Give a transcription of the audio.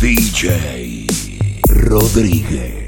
DJ Rodríguez.